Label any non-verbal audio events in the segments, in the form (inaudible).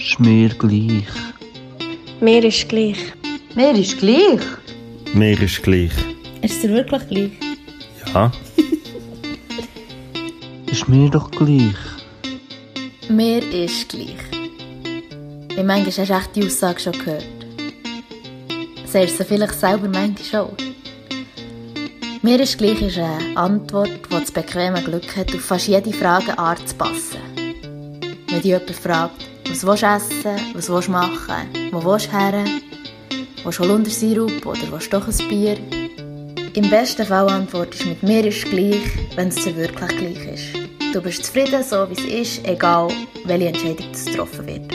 Ist mir gleich. Mir ist gleich. Mir ist gleich. Mir ist gleich. Ist es dir wirklich gleich? Ja. (laughs) Ist mir doch gleich. Mir ist gleich. Wie manchmal hast du echt die Aussage schon gehört. Sagst du vielleicht selber manchmal auch? Mir ist gleich ist eine Antwort, die das bequeme Glück hat, auf fast jede Frage anzupassen. Wenn dich jemand fragt, was willst du essen, was willst du machen, wo willst du her, willst du Holundersirup oder willst du doch ein Bier? Im besten Fall antwortest du mit mir ist gleich, wenn es dir wirklich gleich ist. Du bist zufrieden, so wie es ist, egal welche Entscheidung getroffen wird.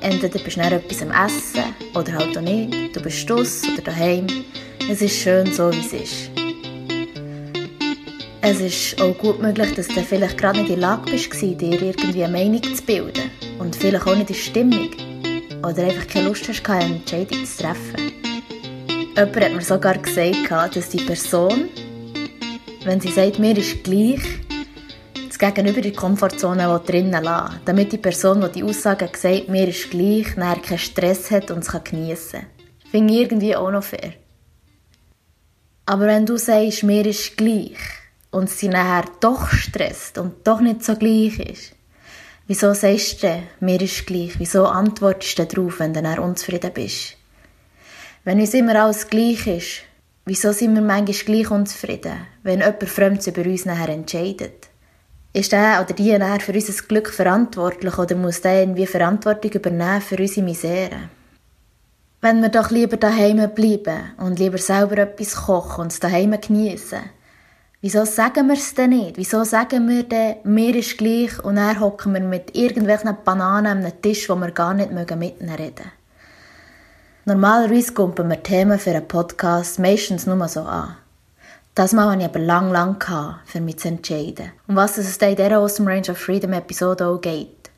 Entweder bist du nach etwas am Essen oder halt auch nicht. Du bist stuss oder daheim. Es ist schön, so wie es ist. Es ist auch gut möglich, dass du vielleicht gerade nicht in der Lage bist, dir irgendwie eine Meinung zu bilden. Und vielleicht auch nicht in Stimmung. Oder einfach keine Lust hast, eine Entscheidung zu treffen. Jemand hat mir sogar gesagt, dass die Person, wenn sie sagt, mir ist gleich, das Gegenüber die Komfortzone drinnen lassen damit die Person, die die Aussage gesagt mir ist gleich, nachher keinen Stress hat und es geniessen kann. Finde ich irgendwie auch noch fair. Aber wenn du sagst, mir ist gleich, und sie nachher doch stresst und doch nicht so gleich ist, wieso sagst du, mir ist gleich? Wieso antwortest du darauf, wenn du dann unzufrieden bist? Wenn uns immer alles gleich ist, wieso sind wir manchmal gleich unzufrieden, wenn jemand Fremdes über uns nachher entscheidet? Ist der oder die nachher für unser Glück verantwortlich oder muss der irgendwie Verantwortung übernehmen für unsere Misere? Wenn wir doch lieber daheim bleiben und lieber selber etwas kochen und es daheim genießen, Wieso sagen wir es denn nicht? Wieso sagen wir denn, mir ist gleich und dann hocken wir mit irgendwelchen Bananen am Tisch, wo wir gar nicht miteinander reden Normalerweise kumpen wir Themen für einen Podcast meistens nur so an. Das Mal hatte ich aber lang, lang für mich zu entscheiden. Um was es in dieser Awesome Range of Freedom Episode auch geht.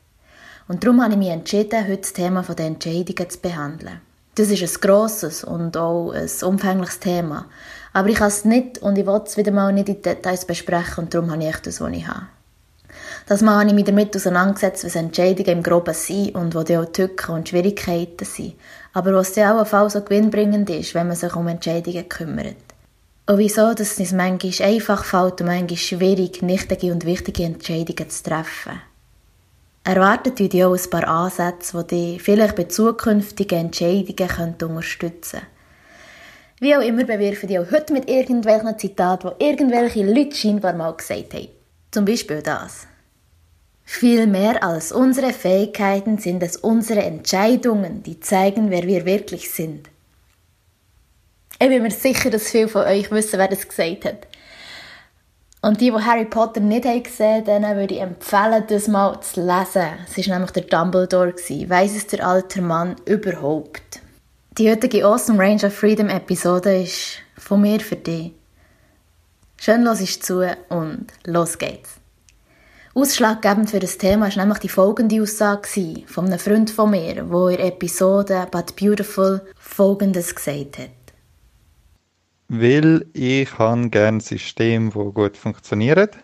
Und darum habe ich mich entschieden, heute das Thema der Entscheidungen zu behandeln. Das ist ein grosses und auch ein umfängliches Thema. Aber ich kann es nicht und ich will es wieder mal nicht in Details besprechen und darum habe ich echt das, was ich habe. Das Mal habe ich mich damit auseinandergesetzt, was Entscheidungen im Groben sind und wo die auch Tücken und Schwierigkeiten sind. Aber was dann auch Fall so gewinnbringend ist, wenn man sich um Entscheidungen kümmert. Und wieso, dass es manchmal einfach fällt und manchmal schwierig, nichtige und wichtige Entscheidungen zu treffen. Erwartet euch auch ein paar Ansätze, die dich vielleicht bei zukünftigen Entscheidungen unterstützen können. Wie auch immer bewirfen die auch heute mit irgendwelchen Zitaten, die irgendwelche Leute scheinbar mal gesagt haben. Zum Beispiel das. Viel mehr als unsere Fähigkeiten sind es unsere Entscheidungen, die zeigen, wer wir wirklich sind. Ich bin mir sicher, dass viele von euch wissen, wer das gesagt hat. Und die, die Harry Potter nicht haben gesehen denen würde ich empfehlen, das mal zu lesen. Es war nämlich der Dumbledore. Weiss es der alte Mann überhaupt? Die heutige Awesome Range of Freedom Episode ist von mir für dich. Schön los ist zu und los geht's. Ausschlaggebend für das Thema war nämlich die folgende Aussage von einem Freund von mir, wo in der Episode But Beautiful folgendes gesagt hat. Weil ich habe gerne ein System, das gut funktioniert.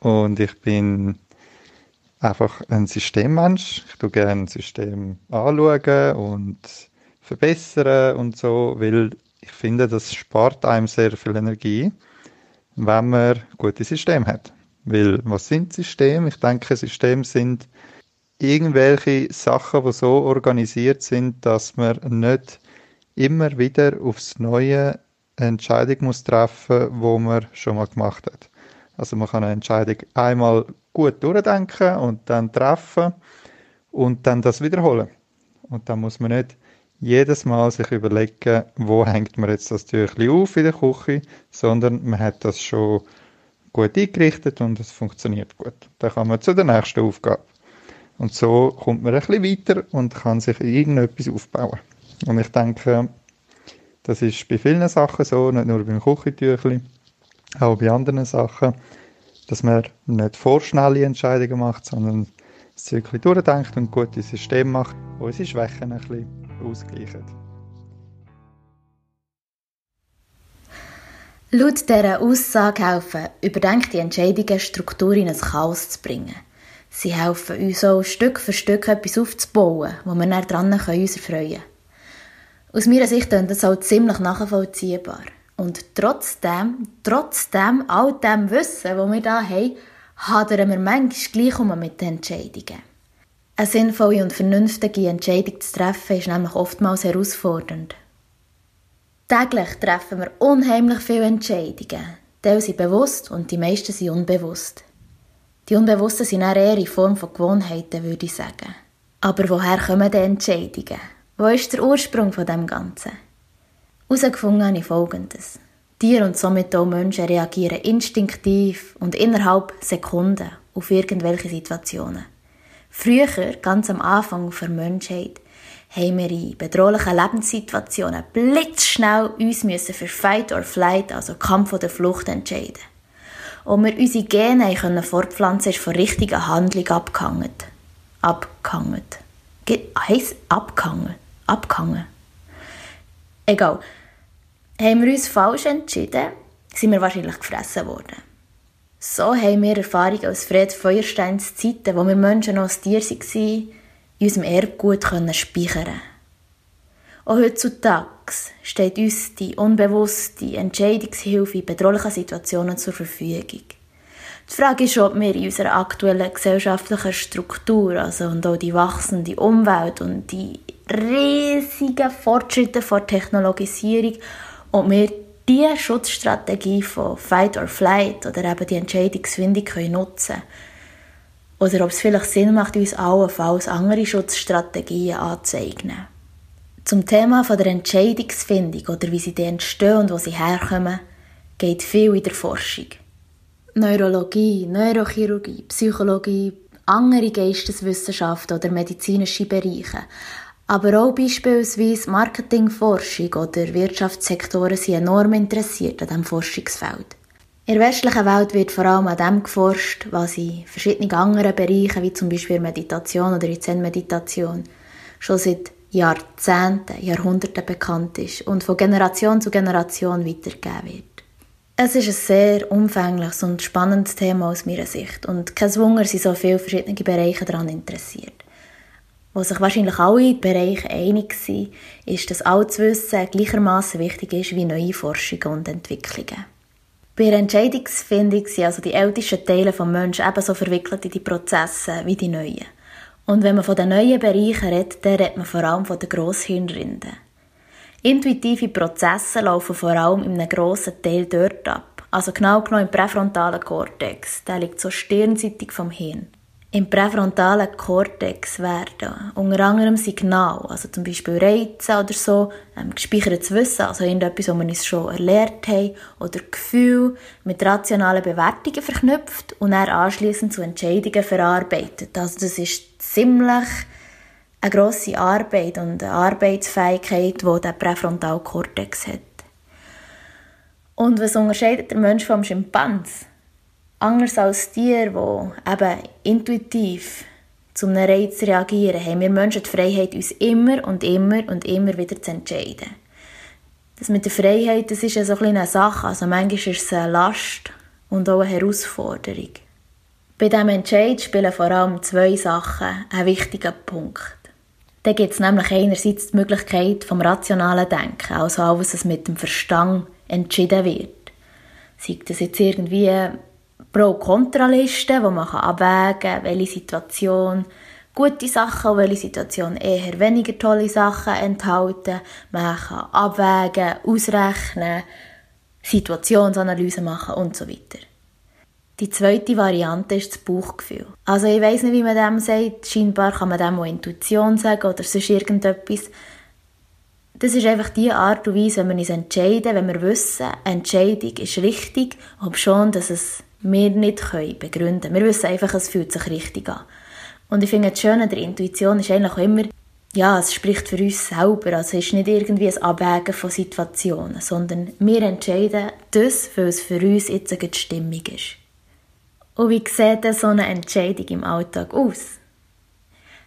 Und ich bin einfach ein Systemmensch. Ich tue gerne ein System anschauen und verbessern und so, weil ich finde, das spart einem sehr viel Energie, wenn man gute Systeme hat. Weil, was sind Systeme? Ich denke, Systeme sind irgendwelche Sachen, die so organisiert sind, dass man nicht immer wieder aufs Neue eine Entscheidung muss treffen, wo man schon mal gemacht hat. Also man kann eine Entscheidung einmal gut durchdenken und dann treffen und dann das wiederholen. Und dann muss man nicht jedes Mal sich überlegen, wo hängt man jetzt das Tüchli auf in der Küche, sondern man hat das schon gut eingerichtet und es funktioniert gut. Dann kann man zu der nächsten Aufgabe. Und so kommt man ein bisschen weiter und kann sich irgendetwas aufbauen. Und ich denke, das ist bei vielen Sachen so, nicht nur beim Küchentüchli, auch bei anderen Sachen, dass man nicht vorschnelle Entscheidungen macht, sondern das Zirkel durchdenkt und gute System macht, wo unsere Schwächen ein bisschen ausgleichen. Laut dieser Aussage helfen überdenkte Entscheidungen Struktur in ein Chaos zu bringen. Sie helfen uns auch Stück für Stück etwas aufzubauen, wo wir dann dran uns erfreuen können. Aus meiner Sicht ist das auch ziemlich nachvollziehbar. Und trotzdem, trotzdem all dem Wissen, das wir da haben, hadern wir manchmal gleich um mit den Entscheidungen. Eine sinnvolle und vernünftige Entscheidung zu treffen, ist nämlich oftmals herausfordernd. Täglich treffen wir unheimlich viele Entscheidungen. Teil sind bewusst und die meisten sind unbewusst. Die Unbewussten sind eher in Form von Gewohnheiten, würde ich sagen. Aber woher kommen die Entscheidungen? Wo ist der Ursprung von dem Ganzen? Herausgefunden habe ich Folgendes. Tiere und somit auch Menschen reagieren instinktiv und innerhalb Sekunden auf irgendwelche Situationen. Früher, ganz am Anfang der Menschheit, haben wir in bedrohlichen Lebenssituationen blitzschnell uns müssen für Fight or Flight, also Kampf oder Flucht, entscheiden. Und wir unsere Gene können fortpflanzen, ist von richtiger Handlung abgehangen. Abgehangen. Heißt abgehangen. Abgehangen. Egal. Haben wir uns falsch entschieden, sind wir wahrscheinlich gefressen worden. So haben wir Erfahrungen aus Fred Feuersteins Zeiten, wo wir Menschen noch als Tier waren, in unserem Erbgut können Auch heutzutage steht uns die unbewusste Entscheidungshilfe in bedrohlichen Situationen zur Verfügung. Die Frage ist, ob wir in unserer aktuellen gesellschaftlichen Struktur, also und auch die wachsende Umwelt und die riesigen Fortschritte der Technologisierung, ob wir diese Schutzstrategie von Fight or Flight oder eben die Entscheidungsfindung nutzen können oder ob es vielleicht Sinn macht, uns allenfalls andere Schutzstrategien anzueignen. Zum Thema von der Entscheidungsfindung oder wie sie entstehen und wo sie herkommen, geht viel in der Forschung. Neurologie, Neurochirurgie, Psychologie, andere Geisteswissenschaften oder medizinische Bereiche, aber auch beispielsweise Marketingforschung oder Wirtschaftssektoren sind enorm interessiert an diesem Forschungsfeld. In der westlichen Welt wird vor allem an dem geforscht, was in verschiedenen anderen Bereichen, wie zum Beispiel Meditation oder Zen-Meditation, schon seit Jahrzehnten, Jahrhunderten bekannt ist und von Generation zu Generation weitergegeben wird. Es ist ein sehr umfängliches und spannendes Thema aus meiner Sicht und kein Wunder sind so viele verschiedene Bereiche daran interessiert. Wo sich wahrscheinlich alle Bereiche einig sind, ist, dass alles Wissen gleichermaßen wichtig ist wie neue Forschungen und Entwicklungen. Bei der Entscheidungsfindung sind also die ältesten Teile des Menschen ebenso verwickelt in die Prozesse wie die neuen. Und wenn man von den neuen Bereichen redet, dann redet man vor allem von den Grosshirnrinden. Intuitive Prozesse laufen vor allem in einem grossen Teil dort ab, also genau genommen im präfrontalen Kortex. Der liegt so stirnseitig vom Hirn. Im präfrontalen Kortex werden unter anderem Signale, also zum Beispiel Reize oder so, ähm, gespeichertes Wissen, also irgendetwas, was wir uns schon erlernt haben, oder Gefühl mit rationalen Bewertungen verknüpft und dann anschließend zu Entscheidungen verarbeitet. Also das ist ziemlich eine grosse Arbeit und eine Arbeitsfähigkeit, die der Präfrontalkortex hat. Und was unterscheidet der Mensch vom Schimpans? Anders als Tiere, die eben intuitiv zu einem Reiz reagieren, haben wir Menschen die Freiheit, uns immer und immer und immer wieder zu entscheiden. Das mit der Freiheit, das ist ja so ein eine Sache. Also manchmal ist es eine Last und auch eine Herausforderung. Bei diesem Entscheid spielen vor allem zwei Sachen einen wichtigen Punkt. Da gibt es nämlich einerseits die Möglichkeit vom rationalen Denken, also alles, was mit dem Verstand entschieden wird. Sei das jetzt irgendwie Pro- und Kontraliste, wo man abwägen kann, welche Situation gute Sachen und welche Situation eher weniger tolle Sachen enthalten. Man kann abwägen, ausrechnen, Situationsanalyse machen und so weiter. Die zweite Variante ist das Bauchgefühl. Also ich weiß nicht, wie man dem sagt. Scheinbar kann man dem auch Intuition sagen oder sonst irgendetwas. Das ist einfach die Art und Weise, wenn wir uns entscheiden, wenn wir wissen, Entscheidung ist richtig, ob schon, dass es wir nicht können begründen können. Wir wissen einfach, es fühlt sich richtig an. Und ich finde, das Schöne der Intuition ist eigentlich immer, ja, es spricht für uns selber. Also es ist nicht irgendwie ein Abwägen von Situationen, sondern wir entscheiden das, weil es für uns jetzt eine Stimmung ist. Und wie sieht denn so eine Entscheidung im Alltag aus?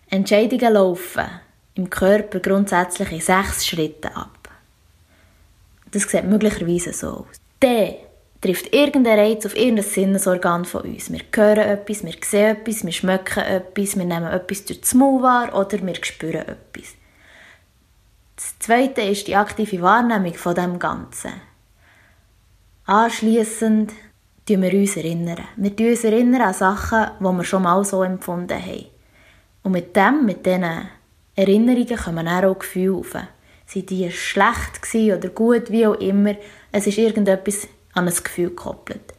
Entscheidungen laufen im Körper grundsätzlich in sechs Schritten ab. Das sieht möglicherweise so aus. Dann trifft irgendein Reiz auf irgendein Sinnesorgan von uns. Wir hören etwas, wir sehen etwas, wir schmecken etwas, wir nehmen etwas durch das Maul wahr oder wir spüren etwas. Das Zweite ist die aktive Wahrnehmung von dem Ganzen. Anschließend tun wir uns erinnern. Wir tun uns erinnern an Sachen, die wir schon mal so empfunden haben. Und mit dem, mit diesen Erinnerungen kommen auch Gefühle auf. Sind die schlecht oder gut, wie auch immer, es ist irgendetwas an ein Gefühl gekoppelt.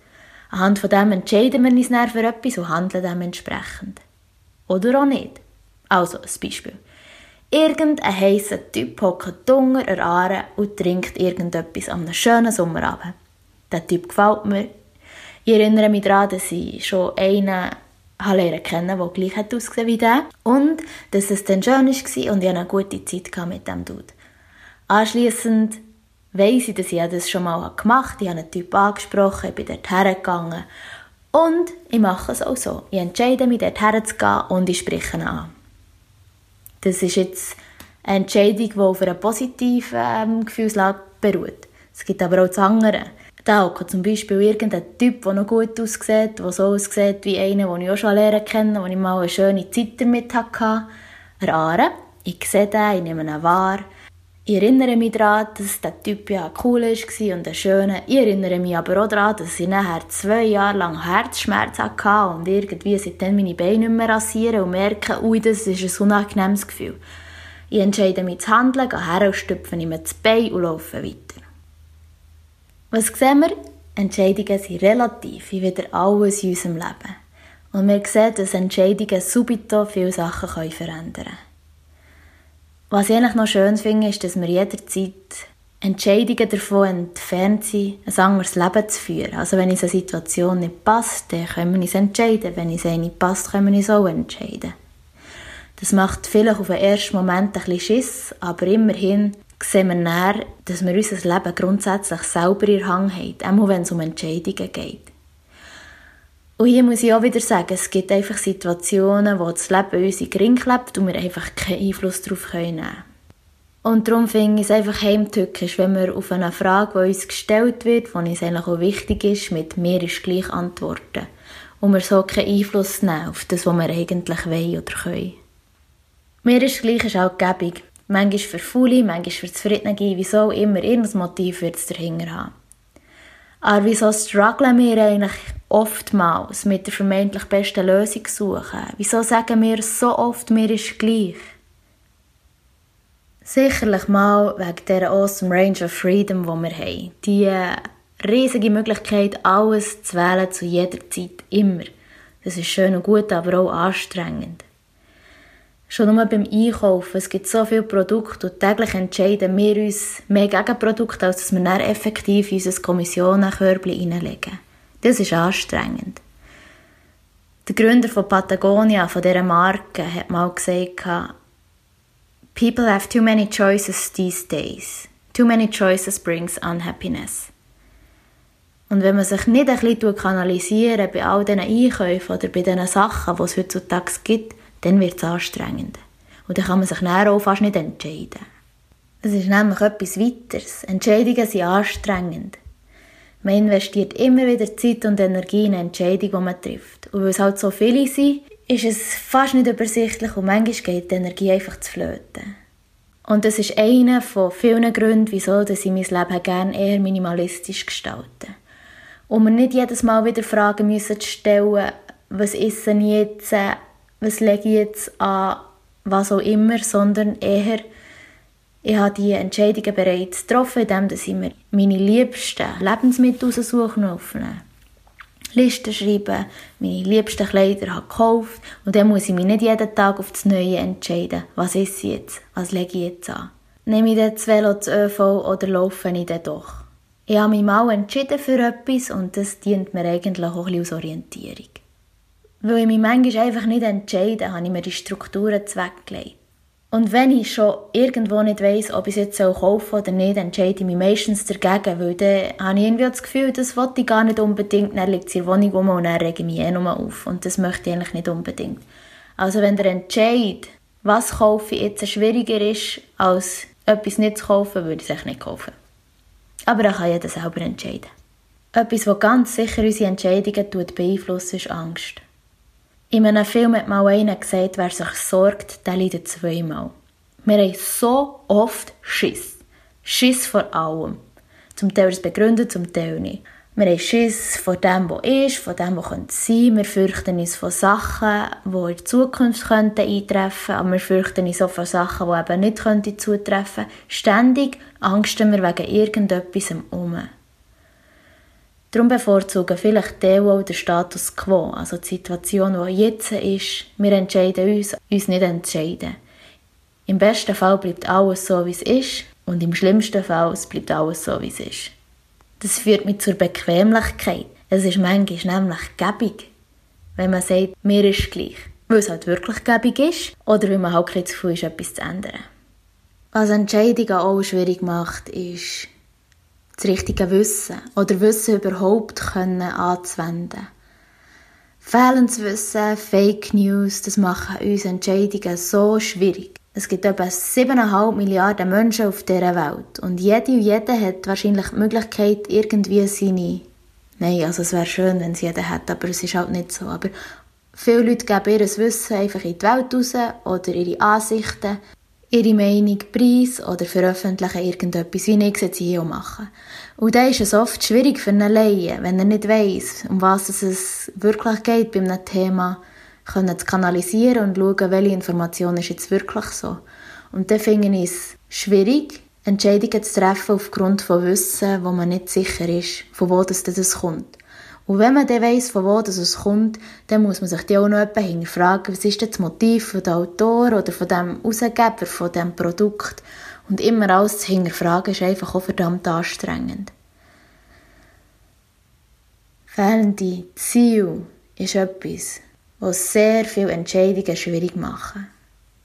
Anhand von dem entscheiden wir uns dann für etwas und handeln dementsprechend. Oder auch nicht. Also, ein Beispiel. Irgendein heißer Typ hockt Hunger an Aare und trinkt irgendetwas an einem schönen Sommerabend. Der Typ gefällt mir. Ich erinnere mich daran, dass ich schon einen lernen kennen, der gleich hat ausgesehen wie der. Und dass es dann schön war und ich eine gute Zeit mit dem Dude. Anschliessend weiss ich, dass ich das schon mal gemacht habe. Ich habe einen Typ angesprochen, ich bin dort hergegangen. Und ich mache es auch so. Ich entscheide mich, dort herzugehen und ich spreche ihn an. Das ist jetzt eine Entscheidung, die auf einer positiven ähm, Gefühlslage beruht. Es gibt aber auch das andere. Da auch zum Beispiel irgendein Typ, der noch gut aussieht, der so aussieht wie einer, den ich auch schon lernen kenne, wo ich mal eine schöne Zeit damit hatte. Ein Ich sehe den, ich nehme ihn wahr. Ich erinnere mich daran, dass der Typ ja cool war und ein schöner. Ich erinnere mich aber auch daran, dass ich nachher zwei Jahre lang Herzschmerzen hatte und irgendwie seitdem meine Beine nicht mehr rasieren und merke, ui, das ist ein unangenehmes Gefühl. Ich entscheide mich zu handeln, gehe her und stüpfe mir das Bein und laufe weiter. Was sehen wir? Entscheidungen sind relativ, wie wieder alles in unserem Leben. Und wir sehen, dass Entscheidungen subito viele Sachen verändern können. Was ich eigentlich noch schön finde, ist, dass wir jederzeit Entscheidungen davon entfernt sind, ein anderes Leben zu führen. Also wenn uns eine Situation nicht passt, dann können wir uns entscheiden. Wenn uns eine nicht passt, können wir uns auch entscheiden. Das macht vielleicht auf den ersten Moment ein bisschen Schiss, aber immerhin sehen wir näher, dass wir unser Leben grundsätzlich selber in der Hand haben, auch wenn es um Entscheidungen geht. Und hier muss ich auch wieder sagen, es gibt einfach Situationen, wo das Leben uns in Gring klebt und wir einfach keinen Einfluss darauf nehmen können. Und darum finde ich es einfach heimtückisch, wenn wir auf eine Frage, die uns gestellt wird, die uns eigentlich auch wichtig ist, mit «mir ist gleich» antworten. Und wir so keinen Einfluss nehmen auf das, was wir eigentlich wollen oder können. «Mir ist gleich» ist auch gäbig. Manchmal für Faule, manchmal für Zufriedene, wieso immer irgendein Motiv wird es dahinter haben. Aber wieso strugglen wir eigentlich oftmals mit der vermeintlich besten Lösung suchen? Wieso sagen wir so oft, mir ist gleich? Sicherlich mal wegen dieser awesome Range of Freedom, die wir haben. Die riesige Möglichkeit, alles zu wählen, zu jeder Zeit, immer. Das ist schön und gut, aber auch anstrengend. Schon nur beim Einkaufen. Es gibt so viele Produkte und täglich entscheiden wir uns mehr gegen Produkte, als dass wir dann effektiv in unser Kommissionenkörbchen reinlegen. Das ist anstrengend. Der Gründer von Patagonia, von dieser Marke, hat mal gesagt, People have too many choices these days. Too many choices brings unhappiness. Und wenn man sich nicht ein bisschen kanalisieren bei all diesen Einkäufen oder bei diesen Sachen, die es heutzutage gibt, dann wird es anstrengend. Und dann kann man sich nachher auch fast nicht entscheiden. Das ist nämlich etwas weiteres. Entscheidungen sind anstrengend. Man investiert immer wieder Zeit und Energie in Entscheidungen, die man trifft. Und weil es halt so viele sind, ist es fast nicht übersichtlich und manchmal geht die Energie einfach zu flöten. Und das ist einer von vielen Gründen, wieso ich mein Leben gerne eher minimalistisch gestalte. Und wir nicht jedes Mal wieder Fragen müssen stellen, was ist denn jetzt, was lege ich jetzt an, was auch immer, sondern eher, ich habe die Entscheidungen bereits getroffen, indem ich mir meine liebsten Lebensmittel raussuche und. Listen schreiben, meine liebsten Kleider habe gekauft und dann muss ich mich nicht jeden Tag auf das Neue entscheiden, was ist jetzt, was lege ich jetzt an. Nehme ich das Velo, das ÖV oder laufe ich dann doch? Ich habe mich mal entschieden für etwas und das dient mir eigentlich auch ein als Orientierung. Weil ich mich manchmal einfach nicht entscheide, habe ich mir die Strukturen zweckgelegt. Und wenn ich schon irgendwo nicht weiss, ob ich es jetzt kaufen oder nicht, entscheide ich mich meistens dagegen, weil dann habe ich irgendwie das Gefühl, das wollte ich gar nicht unbedingt, dann liegt es in der Wohnung rum und dann rege ich mich eh nur auf. Und das möchte ich eigentlich nicht unbedingt. Also wenn der Entscheid, was kaufe ich jetzt, schwieriger ist, als etwas nicht zu kaufen, würde ich es nicht kaufen. Aber dann kann jeder selber entscheiden. Etwas, was ganz sicher unsere Entscheidungen beeinflusst, ist Angst. In einem Film hat mal einer gesagt, wer sich sorgt, der leidet zweimal. Wir haben so oft Schiss. Schiss vor allem. Zum Teil ist begründet, zum Teil nicht. Wir haben Schiss vor dem, was ist, vor dem, was sein könnte. Wir fürchten uns vor Sachen, die in der Zukunft könnten eintreffen aber wir fürchten uns auch vor Sachen, die eben nicht könnten zutreffen Ständig angsten wir wegen irgendetwas um. Darum bevorzugen vielleicht die auch den Status quo, also die Situation, die jetzt ist. Wir entscheiden uns, uns nicht entscheiden. Im besten Fall bleibt alles so, wie es ist und im schlimmsten Fall bleibt alles so, wie es ist. Das führt mich zur Bequemlichkeit. Es ist manchmal nämlich gäbig, wenn man sagt, mir ist gleich. Weil es halt wirklich gäbig ist oder weil man halt zu viel ist, etwas zu ändern. Was Entscheidungen auch schwierig macht, ist das richtige Wissen oder Wissen überhaupt können anzuwenden. Fehlendes Wissen, Fake News, das machen uns Entscheidungen so schwierig. Es gibt etwa 7,5 Milliarden Menschen auf dieser Welt. Und jede und jeder hat wahrscheinlich die Möglichkeit, irgendwie seine. Nein, also es wäre schön, wenn es jeder hätte, aber es ist halt nicht so. Aber viele Leute geben ihr Wissen einfach in die Welt raus oder ihre Ansichten, ihre Meinung preis oder veröffentlichen irgendetwas, wie ich es hier auch mache. Und dann ist es oft schwierig für einen Laien, wenn er nicht weiss, um was es wirklich geht bei einem Thema können zu kanalisieren und schauen, welche Information ist jetzt wirklich so. Und dann finde ich es schwierig, Entscheidungen zu treffen aufgrund von Wissen, wo man nicht sicher ist, von wo das, das kommt. Und wenn man dann weiss, von wo das es kommt, dann muss man sich dann auch noch hinterfragen, was ist das Motiv von dem Autor oder von dem Ausgeber von dem Produkt. Und immer alles zu hinterfragen, ist einfach auch verdammt anstrengend. Fehlende Ziel ist etwas, die sehr viele Entscheidungen schwierig machen.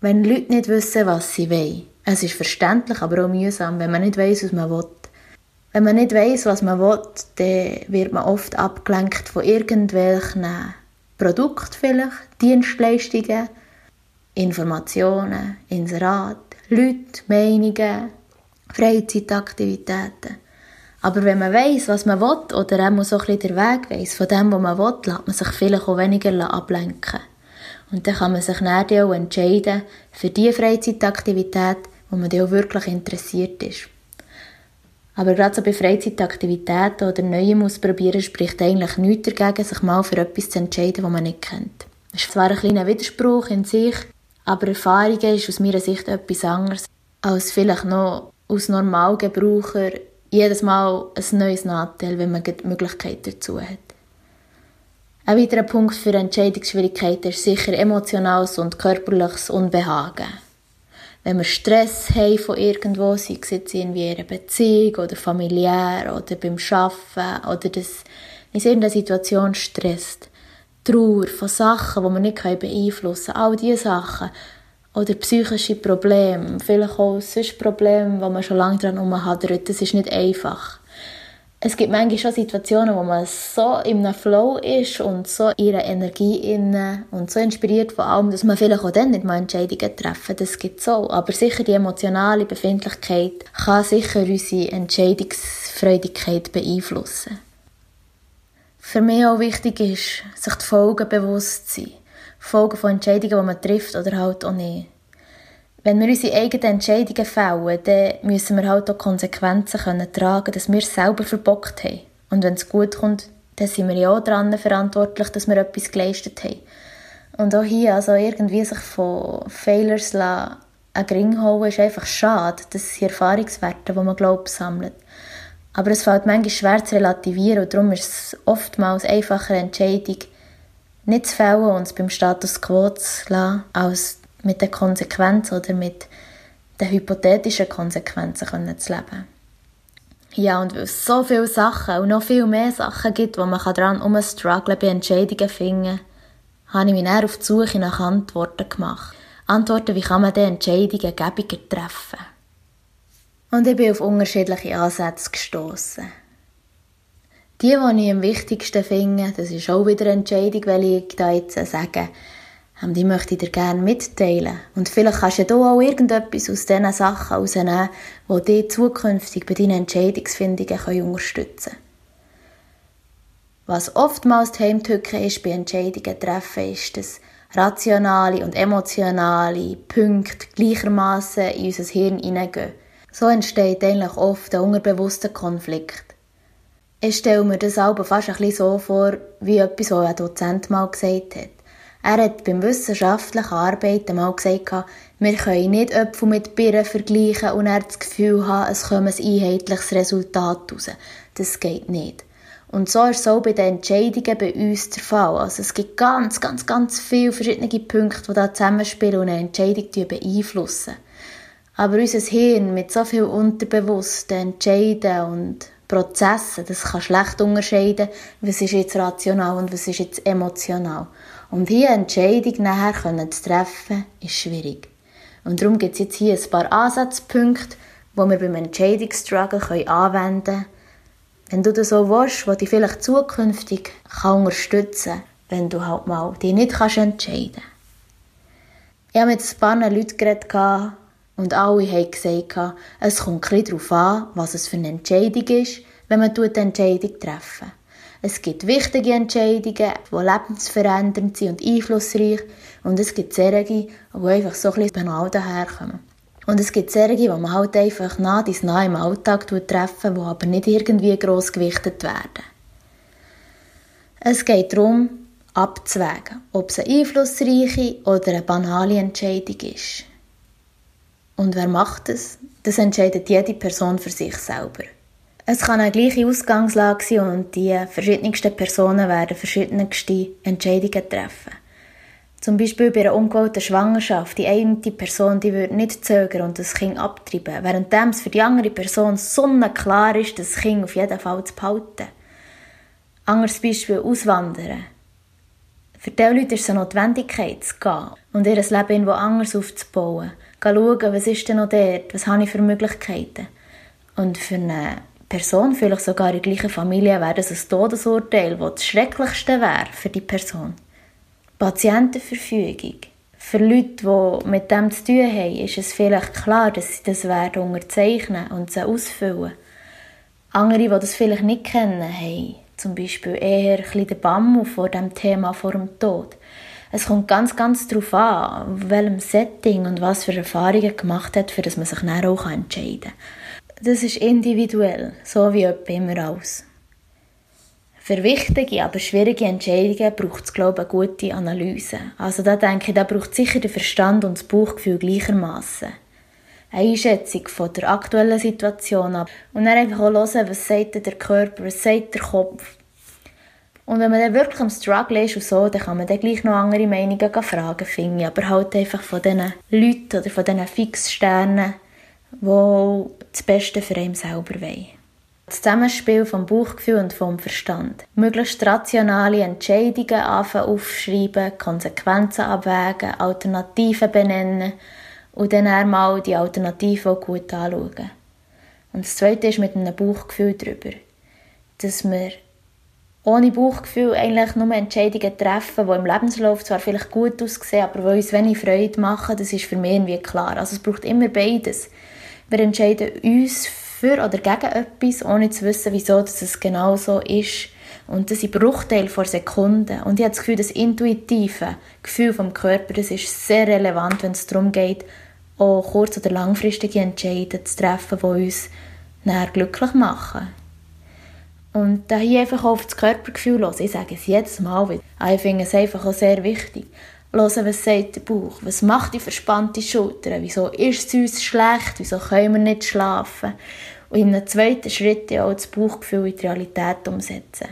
Wenn Leute nicht wissen, was sie wollen, es ist verständlich, aber auch mühsam, wenn man nicht weiß, was man will. Wenn man nicht weiß, was man will, dann wird man oft abgelenkt von irgendwelchen Produkten vielleicht, Dienstleistungen, Informationen, Inserat, Leute, Meinungen, Freizeitaktivitäten. Aber wenn man weiß, was man will, oder auch so ein bisschen den Weg weiss von dem, was man will, lässt man sich vielleicht auch weniger ablenken. Und dann kann man sich dann auch entscheiden für die Freizeitaktivität, wo man auch wirklich interessiert ist. Aber gerade so bei Freizeitaktivitäten oder Neuem ausprobieren spricht eigentlich nichts dagegen, sich mal für etwas zu entscheiden, was man nicht kennt. Das ist zwar ein kleiner Widerspruch in sich, aber Erfahrung ist aus meiner Sicht etwas anderes als vielleicht noch aus Normalgebraucher jedes Mal ein neues Nachteil, wenn man die Möglichkeit dazu hat. Ein weiterer Punkt für Entscheidungsschwierigkeiten ist sicher emotionales und körperliches Unbehagen. Wenn wir Stress haben von irgendwo, sei es jetzt irgendwie in einer Beziehung oder familiär oder beim Arbeiten oder das in irgendeiner Situation stresst. Trauer von Sachen, die wir nicht beeinflussen können. All diese Sachen oder psychische Probleme, vielleicht auch sonst Probleme, wo man schon lange daran herumhadert. Das ist nicht einfach. Es gibt manchmal schon Situationen, wo man so in einem Flow ist und so ihre Energie inne und so inspiriert von allem, dass man vielleicht auch dann nicht mal Entscheidungen treffen. Das gibt so. Aber sicher die emotionale Befindlichkeit kann sicher unsere Entscheidungsfreudigkeit beeinflussen. Für mich auch wichtig ist, sich die Folgen bewusst zu sein. Folgen von Entscheidungen, die man trifft oder halt auch nicht. Wenn wir unsere eigenen Entscheidungen fällen, dann müssen wir halt auch Konsequenzen können tragen, dass wir es selber verbockt haben. Und wenn es gut kommt, dann sind wir ja auch daran verantwortlich, dass wir etwas geleistet haben. Und auch hier, also irgendwie sich von Failures einen Ring holen, ist einfach schade. Das sind Erfahrungswerte, die man, glaubt, sammelt. Aber es fällt manchmal schwer zu relativieren und darum ist es oftmals einfacher Entscheidung, nicht zu fällen und es beim Status quo zu lassen, als mit den Konsequenzen oder mit den hypothetischen Konsequenzen können zu leben. Ja, und weil es so viele Sachen und noch viel mehr Sachen gibt, wo man daran umstrugglen bei Entscheidungen finden, habe ich mich dann auf die Suche nach Antworten gemacht. Antworten, wie kann man diese Entscheidungen gäbiger treffen. Und ich bin auf unterschiedliche Ansätze gestoßen. Die, die ich am wichtigsten finde, das ist auch wieder eine Entscheidung, weil ich da jetzt sagen, ähm, die möchte ich dir gerne mitteilen. Und vielleicht kannst du ja auch irgendetwas aus diesen Sachen herausnehmen, die dich zukünftig bei deinen Entscheidungsfindungen unterstützen können. Was oftmals die Heimtücke ist bei Entscheidungen treffen, ist, dass rationale und emotionale Punkte gleichermaßen in unser Hirn hineingehen. So entsteht eigentlich oft ein unbewusster Konflikt. Ich stelle mir das aber fast ein bisschen so vor, wie etwas, was ein Dozent mal gesagt hat. Er hat beim wissenschaftlichen Arbeiten mal gesagt, wir können nicht Äpfel mit Birnen vergleichen und er das Gefühl haben, es komme ein einheitliches Resultat raus. Das geht nicht. Und so ist es auch bei den Entscheidungen bei uns der Fall. Also es gibt ganz, ganz, ganz viele verschiedene Punkte, die da zusammenspielen und eine Entscheidung beeinflussen. Aber unser Hirn mit so viel unterbewussten Entscheiden und Prozessen, das kann schlecht unterscheiden, was ist jetzt rational und was ist jetzt emotional. Und hier eine Entscheidung nachher können zu treffen, ist schwierig. Und darum gibt es jetzt hier ein paar Ansatzpunkte, die wir beim Entscheidungsstruggle anwenden können. Wenn du das so willst, was dich vielleicht zukünftig kann unterstützen kann, wenn du halt mal dich nicht kannst entscheiden kannst. Ich habe mit ein paar Leuten geredet und alle haben gesagt, es kommt ein darauf an, was es für eine Entscheidung ist, wenn man eine Entscheidung treffen es gibt wichtige Entscheidungen, die lebensverändernd sind und einflussreich. Und es gibt solche, die einfach so ein banal daherkommen. Und es gibt solche, die man halt einfach nah dies nah im Alltag treffen, die aber nicht irgendwie gross gewichtet werden. Es geht darum, abzuwägen, ob es eine einflussreiche oder eine banale Entscheidung ist. Und wer macht es? Das entscheidet jede Person für sich selber. Es kann eine gleiche Ausgangslage sein und die verschiedensten Personen werden verschiedenste Entscheidungen treffen. Zum Beispiel bei einer ungewollten Schwangerschaft. Die eine Person die würde nicht zögern und das Kind abtreiben, während es für die andere Person sonnenklar ist, das Kind auf jeden Fall zu behalten. Anderes Beispiel Auswandern. Für diese Leute ist es eine Notwendigkeit, zu gehen und ihr Leben irgendwo anders aufzubauen. Schauen, was ist denn noch dort, was habe ich für Möglichkeiten. Und für eine Person, vielleicht sogar in der gleichen Familie, wäre das ein Todesurteil, das das Schrecklichste wäre für die Person. Patientenverfügung. Für Leute, die mit dem zu tun haben, ist es vielleicht klar, dass sie das werden unterzeichnen und sie ausfüllen. Andere, die das vielleicht nicht kennen, haben zum Beispiel eher ein den Bammel vor dem Thema vor dem Tod. Es kommt ganz, ganz darauf an, welchem Setting und was für Erfahrungen gemacht hat, für das man sich dann auch entscheiden kann das ist individuell, so wie immer alles. Für wichtige, aber schwierige Entscheidungen braucht es, glaube ich, eine gute Analyse. Also da denke ich, da braucht sicher der Verstand und das Bauchgefühl gleichermaßen. Eine Einschätzung von der aktuellen Situation ab. Und dann einfach auch hören, was sagt der Körper, was sagt der Kopf. Und wenn man dann wirklich am Struggle ist und so, dann kann man dann gleich noch andere Meinungen fragen, finde ich. Aber halt einfach von diesen Leuten oder von diesen Fixsternen, die das Beste für einen selber wollen. Das Zusammenspiel vom Bauchgefühl und vom Verstand. Möglichst rationale Entscheidungen aufschreiben, Konsequenzen abwägen, Alternativen benennen und dann einmal die Alternativen auch gut anschauen. Und das Zweite ist mit einem Bauchgefühl darüber, dass wir ohne Bauchgefühl eigentlich nur Entscheidungen treffen, die im Lebenslauf zwar vielleicht gut aussehen, aber die uns wenig Freude machen, das ist für mich irgendwie klar. Also es braucht immer beides. Wir entscheiden uns für oder gegen etwas, ohne zu wissen, wieso es genau so ist. Und das sind Bruchteile von Sekunden. Und ich habe das Gefühl, das intuitive Gefühl vom Körper, das ist sehr relevant, wenn es darum geht, auch kurz- oder langfristige Entscheidungen zu treffen, die uns näher glücklich machen. Und da hier einfach auf das Körpergefühl los. Ich sage es jedes Mal wieder. Ich finde es einfach auch sehr wichtig hören, was sagt der Bauch, was macht die verspannte Schulter, wieso ist es uns schlecht, wieso können wir nicht schlafen. Und in einem zweiten Schritt auch das Bauchgefühl in die Realität umsetzen.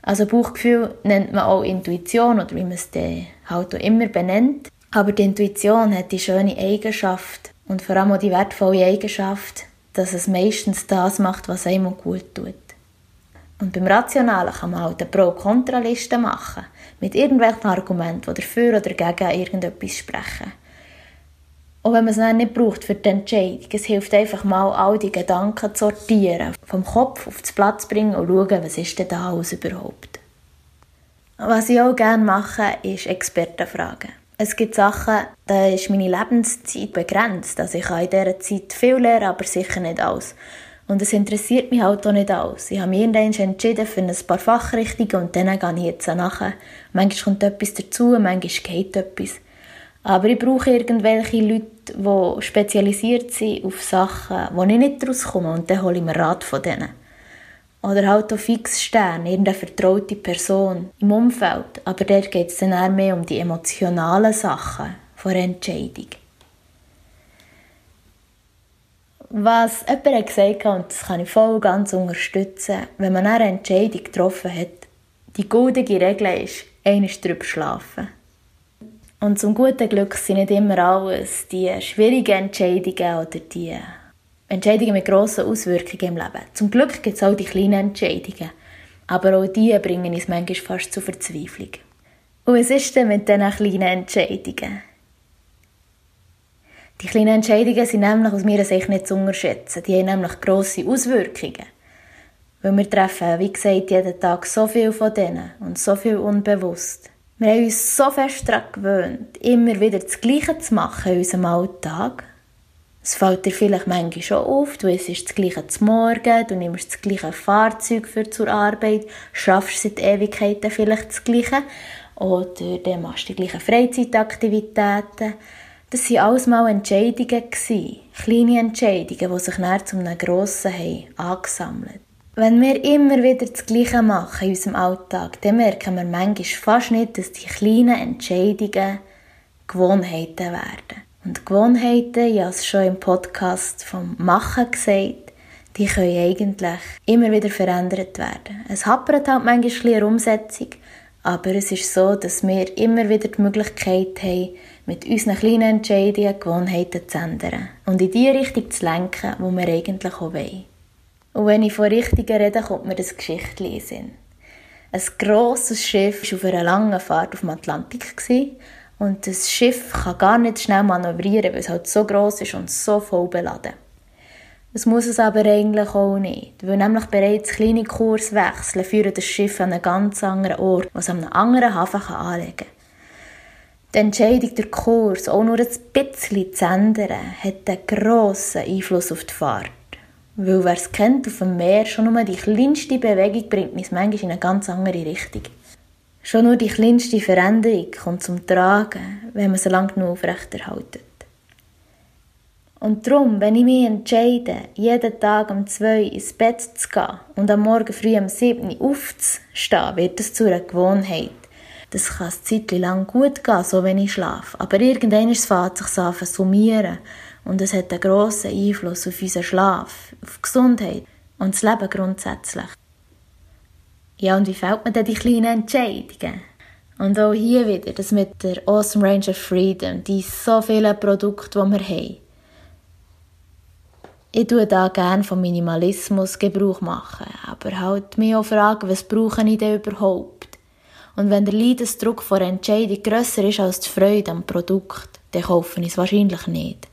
Also Bauchgefühl nennt man auch Intuition oder wie man es halt auch immer benennt. Aber die Intuition hat die schöne Eigenschaft und vor allem auch die wertvolle Eigenschaft, dass es meistens das macht, was einem gut tut. Und beim Rationalen kann man halt eine Pro-Kontra-Liste machen, mit irgendwelchen Argumenten, die dafür oder gegen irgendetwas sprechen. Und wenn man es dann nicht braucht für die Entscheidung, es hilft einfach mal, all die Gedanken zu sortieren, vom Kopf auf das Platz zu bringen und schauen, was ist denn da alles überhaupt. Was ich auch gerne mache, ist Expertenfragen. Es gibt Sachen, da ist meine Lebenszeit begrenzt. Also ich kann in dieser Zeit viel lernen, aber sicher nicht alles. Und es interessiert mich halt auch nicht alles. Ich habe mich irgendwann entschieden für ein paar Fachrichtungen und dann gehe ich jetzt nachher. Manchmal kommt etwas dazu, manchmal geht etwas. Aber ich brauche irgendwelche Leute, die spezialisiert sind auf Sachen, wo ich nicht rauskomme und dann hole ich mir Rat von denen. Oder halt auch Fixsterne, irgendeine vertraute Person im Umfeld. Aber dort geht es dann eher mehr um die emotionalen Sachen von Entscheidung. Was jemand gesagt hat, und das kann ich voll ganz unterstützen, wenn man eine Entscheidung getroffen hat, die gute Regel ist, einmal drüber schlafen. Und zum guten Glück sind nicht immer alles die schwierigen Entscheidungen oder die Entscheidungen mit grossen Auswirkungen im Leben. Zum Glück gibt es auch die kleinen Entscheidungen. Aber auch die bringen uns manchmal fast zur Verzweiflung. Und was ist denn mit diesen kleinen Entscheidungen? Die kleinen Entscheidungen sind nämlich aus meiner Sicht nicht zu unterschätzen. Die haben nämlich grosse Auswirkungen. Weil wir treffen, wie gesagt, jeden Tag so viel von denen und so viel unbewusst. Wir haben uns so fest daran gewöhnt, immer wieder das Gleiche zu machen in unserem Alltag. Es fällt dir vielleicht manchmal schon auf, du isst das Gleiche zum Morgen, du nimmst das gleiche Fahrzeug für zur Arbeit, schaffst seit Ewigkeiten vielleicht das Gleiche oder dann machst du die gleichen Freizeitaktivitäten. Das waren alles mal Entscheidungen, kleine Entscheidungen, die sich dann zu einem grossen haben angesammelt Wenn wir immer wieder das Gleiche machen in unserem Alltag, dann merken wir manchmal fast nicht, dass die kleinen Entscheidungen Gewohnheiten werden. Und Gewohnheiten, ich habe es schon im Podcast vom Machen gesagt, die können eigentlich immer wieder verändert werden. Es hapert halt manchmal ein bisschen Umsetzung, aber es ist so, dass wir immer wieder die Möglichkeit haben, mit unseren kleinen Entscheidungen Gewohnheiten zu ändern und in die Richtung zu lenken, wo wir eigentlich auch wollen. Und wenn ich von Richtungen rede, kommt mir das Geschichtchen in Sinn. Ein grosses Schiff war auf einer langen Fahrt auf dem Atlantik und das Schiff kann gar nicht schnell manövrieren, weil es halt so groß ist und so voll beladen. Das muss es aber eigentlich auch nicht, weil nämlich bereits kleine Kurswechsel führen das Schiff an einen ganz anderen Ort, was an einem anderen Hafen anlegen kann. Die Entscheidung, den Kurs auch nur ein bisschen zu ändern, hat einen grossen Einfluss auf die Fahrt. Weil wer es kennt, auf dem Meer, schon nur die kleinste Bewegung bringt uns manchmal in eine ganz andere Richtung. Schon nur die kleinste Veränderung kommt zum Tragen, wenn man sie lang genug aufrechterhaltet. Und darum, wenn ich mich entscheide, jeden Tag um zwei ins Bett zu gehen und am Morgen früh um sieben aufzustehen, wird das zu einer Gewohnheit. Das kann eine Zeit lang gut gehen, so wenn ich schlafe. Aber irgendwann fängt es sich zu summieren. Und es hat einen grossen Einfluss auf unseren Schlaf, auf die Gesundheit und das Leben grundsätzlich. Ja, und wie fällt man denn die kleinen Entscheidungen? Und auch hier wieder, das mit der Awesome Range of Freedom, die so vielen Produkte, die wir haben. Ich tue da gerne vom Minimalismus Gebrauch machen, aber halt mich auch fragen, was brauche ich denn überhaupt? Und wenn der Leidensdruck vor Entscheidung grösser ist als die Freude am Produkt, dann kaufe ich es wahrscheinlich nicht.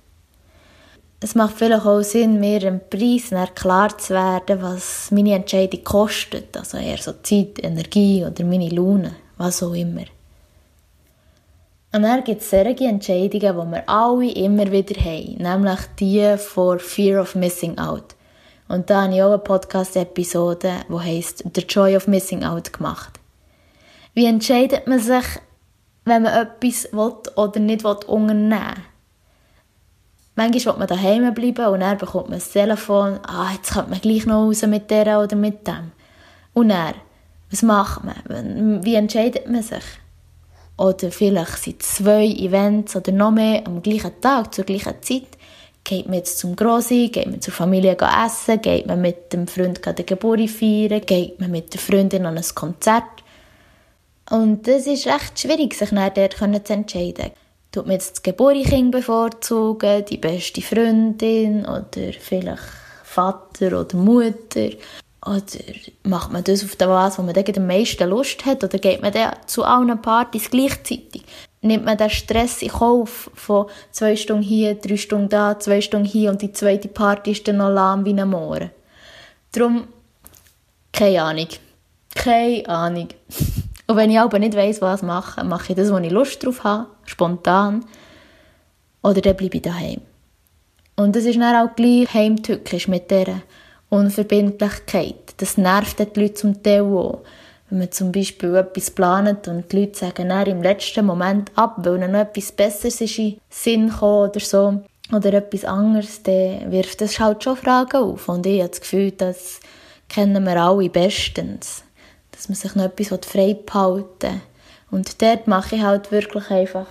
Es macht vielleicht auch Sinn, mir im Preis klar zu werden, was meine Entscheidung kostet. Also eher so Zeit, Energie oder meine Laune, was auch immer. Und dann gibt es solche Entscheidungen, die wir alle immer wieder haben, nämlich die for Fear of Missing Out. Und da habe ich auch eine Podcast-Episode, die heisst The Joy of Missing Out gemacht. Wie entscheidet man sich, wenn man etwas will oder nicht will unternehmen will? Manchmal will man daheim bleiben und dann bekommt man das Telefon, ah, jetzt kommt man gleich noch raus mit der oder mit dem. Und dann, was macht man? Wie entscheidet man sich? Oder vielleicht sind zwei Events oder noch mehr am gleichen Tag, zur gleichen Zeit. Geht man jetzt zum Grossi, geht man zur Familie essen, geht man mit dem Freund den Geburt feiern, geht man mit der Freundin an ein Konzert. Und das ist recht schwierig, sich dann dort zu entscheiden. Tut man jetzt das Geburtskind bevorzugen, die beste Freundin oder vielleicht Vater oder Mutter? Oder macht man das auf der was, wo man dann am meisten Lust hat? Oder geht man dann zu allen Partys gleichzeitig? Nimmt man den Stress in Kauf von zwei Stunden hier, drei Stunden da, zwei Stunden hier und die zweite Party ist dann noch lahm wie ein Moor? Darum, keine Ahnung. Keine Ahnung. (laughs) Und wenn ich aber nicht weiss, was machen, mache ich das, wo ich Lust drauf habe, spontan. Oder dann bleibe ich daheim. Und das ist dann auch gleich heimtückisch mit dieser Unverbindlichkeit, das nervt die Leute zum Teil auch. Wenn man zum Beispiel etwas plant und die Leute sagen dann im letzten Moment ab, weil ihnen noch etwas Besseres ist in Sinn gekommen oder so, oder etwas anderes, dann wirft das halt schon Fragen auf. Und ich habe das Gefühl, das kennen wir alle bestens. Dass man sich noch etwas frei behalten will. Und dort mache ich halt wirklich einfach,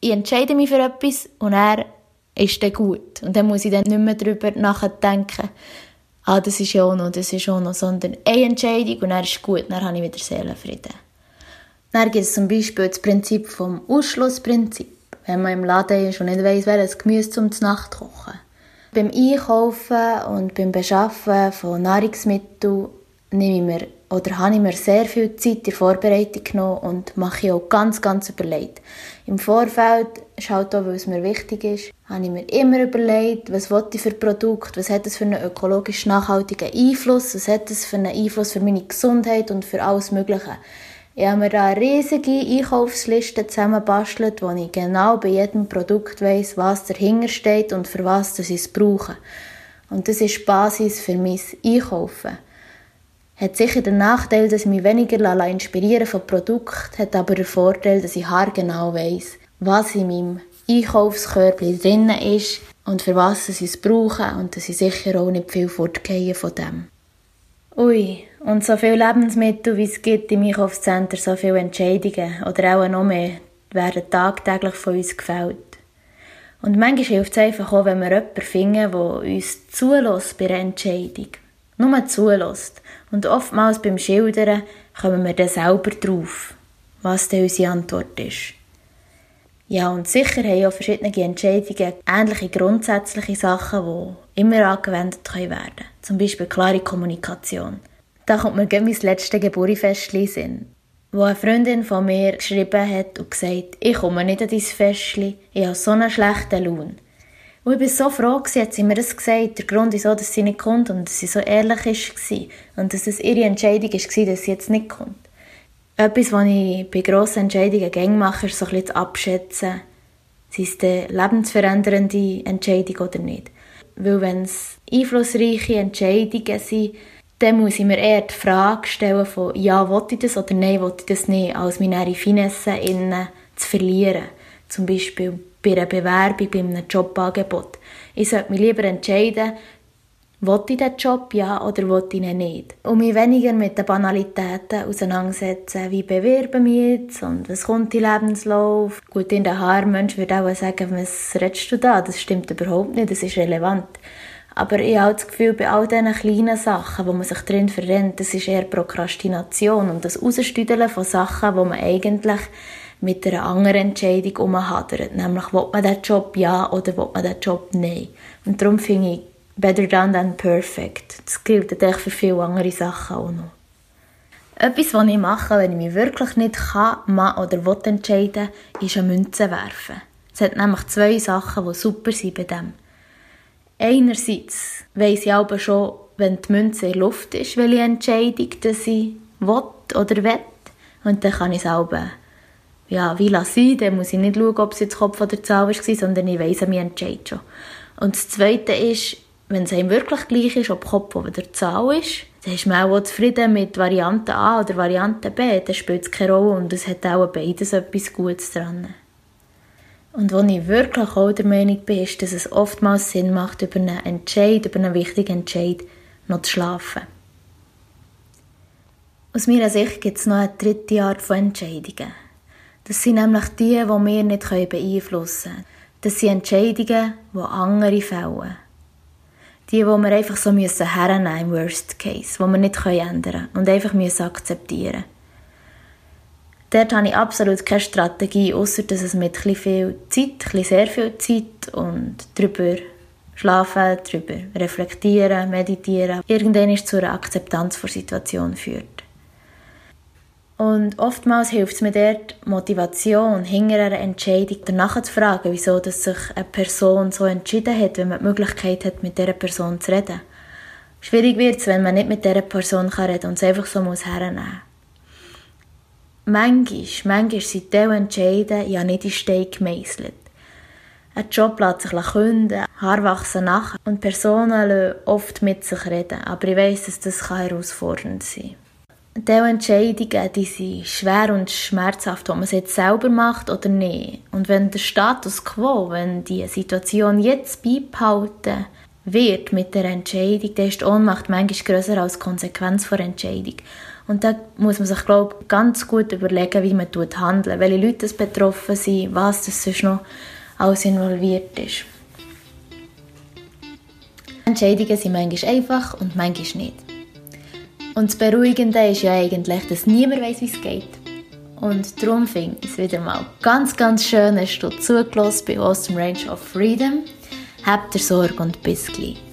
ich entscheide mich für etwas und er ist dann gut. Und dann muss ich dann nicht mehr darüber nachdenken, ah, das ist ja auch noch, das ist auch noch, sondern eine Entscheidung und er ist gut, dann habe ich wieder Seelenfrieden. Dann gibt es zum Beispiel das Prinzip vom Ausschlussprinzip, wenn man im Laden ist und nicht weiss, welches Gemüse zum Nacht kochen. Beim Einkaufen und beim Beschaffen von Nahrungsmitteln nehme ich mir oder habe ich mir sehr viel Zeit in Vorbereitung genommen und mache ich auch ganz, ganz überlegt. Im Vorfeld, ist halt auch, weil mir wichtig ist, habe ich mir immer überlegt, was ich für Produkte, was hat es für einen ökologisch nachhaltigen Einfluss, was hat es für einen Einfluss für meine Gesundheit und für alles Mögliche. Ich habe mir da eine riesige Einkaufsliste zusammengebastelt, wo ich genau bei jedem Produkt weiss, was dahinter steht und für was ich es brauche. Und das ist die Basis für mein Einkaufen hat sicher den Nachteil, dass ich mich weniger inspirieren von Produkten, hat aber den Vorteil, dass ich haargenau weiss, was in meinem Einkaufskörbchen drin ist und für was ich es brauche und dass ich sicher auch nicht viel fortgehe von dem. Ui, und so viele Lebensmittel, wie es gibt im Einkaufscenter, so viele Entscheidungen oder auch noch mehr, werden tagtäglich von uns gefällt. Und manchmal hilft es einfach auch, wenn wir jemanden finden, der uns zulässt bei einer Entscheidung. Nur zulässt und oftmals beim Schildern kommen wir dann selber drauf, was denn unsere Antwort ist. Ja, und sicher haben auch verschiedene Entscheidungen ähnliche grundsätzliche Sachen, die immer angewendet können werden Zum Beispiel klare Kommunikation. Da kommt mir mein letztes Geburtstagsfestchen Sinn, wo eine Freundin von mir geschrieben hat und gesagt, ich komme nicht an dein Festchen, ich habe so einen schlechten Lohn. Und ich war so froh, hat sie mir das gesagt. Der Grund auch, dass sie nicht kommt und dass sie so ehrlich war. Und dass es ihre Entscheidung war, dass sie jetzt nicht kommt. Etwas, was ich bei grossen Entscheidungen gerne mache, ist so ein bisschen zu abschätzen, sind es eine lebensverändernde Entscheidung oder nicht. Weil wenn es einflussreiche Entscheidungen sind, dann muss ich mir eher die Frage stellen von ja, will ich das oder nein, will ich das nicht, als meine Finesse innen zu verlieren. Zum Beispiel bei einer Bewerbung, bei einem Jobangebot. Ich sollte mich lieber entscheiden, will ich diesen Job, ja, oder will ich ihn nicht. Und mich weniger mit den Banalitäten auseinandersetzen, wie bewerben wir jetzt und was kommt im Lebenslauf. Gut, in der Haarmensch würde auch sagen, was redest du da? Das stimmt überhaupt nicht, das ist relevant. Aber ich habe das Gefühl, bei all diesen kleinen Sachen, wo man sich drin verrennt, das ist eher Prokrastination und das Ausstüdeln von Sachen, wo man eigentlich mit einer anderen Entscheidung umhadert. Nämlich, will man diesen Job ja oder will man diesen Job nein. Und darum finde ich, better done than perfect. Das gilt natürlich für viele andere Sachen auch noch. Etwas, was ich mache, wenn ich mich wirklich nicht kann, man oder will entscheiden, ist eine Münze werfen. Es hat nämlich zwei Sachen, die super sind bei dem. Einerseits weiss ich aber schon, wenn die Münze in der Luft ist, welche Entscheidung dass ich will oder will. Und dann kann ich selber ja, wie lasse ich, dann muss ich nicht schauen, ob es jetzt Kopf oder Zahl war, sondern ich weiss, ich entscheide schon. Und das Zweite ist, wenn es einem wirklich gleich ist, ob Kopf oder Zahl ist, dann ist man auch zufrieden mit Variante A oder Variante B, dann spielt es keine Rolle und es hat auch beides etwas Gutes dran. Und wo ich wirklich auch der Meinung bin, ist, dass es oftmals Sinn macht, über einen Entscheid, über einen wichtigen Entscheid noch zu schlafen. Aus meiner Sicht gibt es noch eine dritte Art von Entscheidungen. Das sind nämlich die, die wir nicht beeinflussen können. Das sind Entscheidungen, die andere fällen. Die, die wir einfach so müssen hernehmen im Worst Case, die wir nicht ändern können und einfach müssen akzeptieren Dort habe ich absolut keine Strategie, außer dass es mit ein viel Zeit, ein sehr viel Zeit und darüber schlafen, darüber reflektieren, meditieren, irgendwann zu einer Akzeptanz der Situation führt. Und oftmals hilft es mir dort, Motivation hinter einer Entscheidung danach zu fragen, wieso dass sich eine Person so entschieden hat, wenn man die Möglichkeit hat, mit dieser Person zu reden. Schwierig wird es, wenn man nicht mit dieser Person reden kann und es einfach so muss hernehmen Manchmal, manchmal sind diese Entscheidungen ja nicht in Stein gemeißelt. Ein Job lässt sich künden, Haare wachsen nach und Personen lassen oft mit sich reden, aber ich weiss, dass das herausfordernd sein kann. Diese Entscheidungen die sind schwer und schmerzhaft, ob man es jetzt selber macht oder nicht. Und wenn der Status quo, wenn die Situation jetzt beibehalten wird mit der Entscheidung, dann ist die Ohnmacht manchmal grösser als die Konsequenz der Entscheidung. Und da muss man sich, glaube ich, ganz gut überlegen, wie man handelt, welche Leute betroffen sind, was das sonst noch alles involviert ist. Entscheidungen sind manchmal einfach und manchmal nicht. Und das Beruhigende ist ja eigentlich, dass niemand weiß, wie es geht. Und darum ich es wieder mal ganz, ganz schön, dass du zugelassen bei Awesome Range of Freedom. Habt ihr Sorge und bis gleich.